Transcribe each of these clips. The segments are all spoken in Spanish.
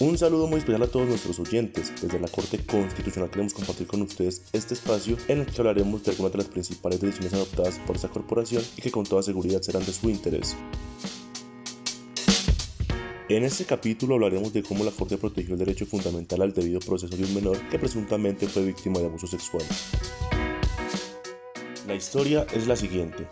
Un saludo muy especial a todos nuestros oyentes. Desde la Corte Constitucional queremos compartir con ustedes este espacio en el que hablaremos de algunas de las principales decisiones adoptadas por esta corporación y que con toda seguridad serán de su interés. En este capítulo hablaremos de cómo la Corte protegió el derecho fundamental al debido proceso de un menor que presuntamente fue víctima de abuso sexual. La historia es la siguiente.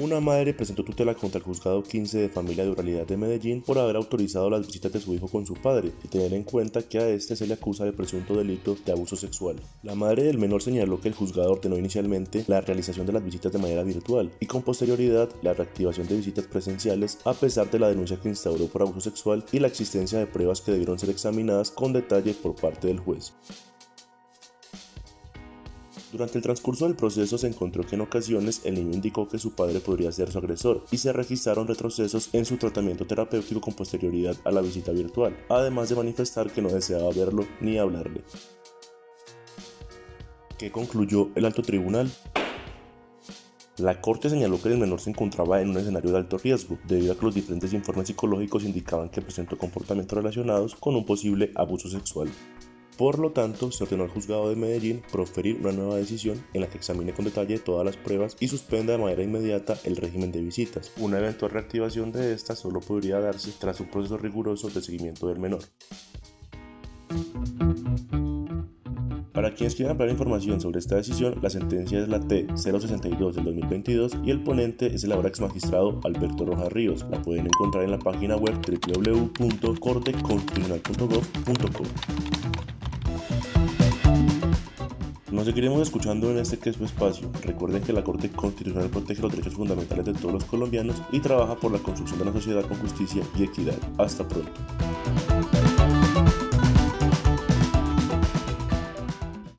Una madre presentó tutela contra el juzgado 15 de familia de oralidad de Medellín por haber autorizado las visitas de su hijo con su padre y tener en cuenta que a este se le acusa de presunto delito de abuso sexual. La madre del menor señaló que el juzgado ordenó inicialmente la realización de las visitas de manera virtual y con posterioridad la reactivación de visitas presenciales a pesar de la denuncia que instauró por abuso sexual y la existencia de pruebas que debieron ser examinadas con detalle por parte del juez. Durante el transcurso del proceso se encontró que en ocasiones el niño indicó que su padre podría ser su agresor y se registraron retrocesos en su tratamiento terapéutico con posterioridad a la visita virtual, además de manifestar que no deseaba verlo ni hablarle. ¿Qué concluyó el alto tribunal? La Corte señaló que el menor se encontraba en un escenario de alto riesgo, debido a que los diferentes informes psicológicos indicaban que presentó comportamientos relacionados con un posible abuso sexual. Por lo tanto, se ordenó al juzgado de Medellín proferir una nueva decisión en la que examine con detalle todas las pruebas y suspenda de manera inmediata el régimen de visitas. Una eventual reactivación de esta solo podría darse tras un proceso riguroso de seguimiento del menor. Para quienes quieran ampliar información sobre esta decisión, la sentencia es la T-062 del 2022 y el ponente es el ahora ex magistrado Alberto Rojas Ríos. La pueden encontrar en la página web www.corteconstitucional.gov.co. Nos seguiremos escuchando en este que es su espacio. Recuerden que la Corte Constitucional protege los derechos fundamentales de todos los colombianos y trabaja por la construcción de una sociedad con justicia y equidad. Hasta pronto.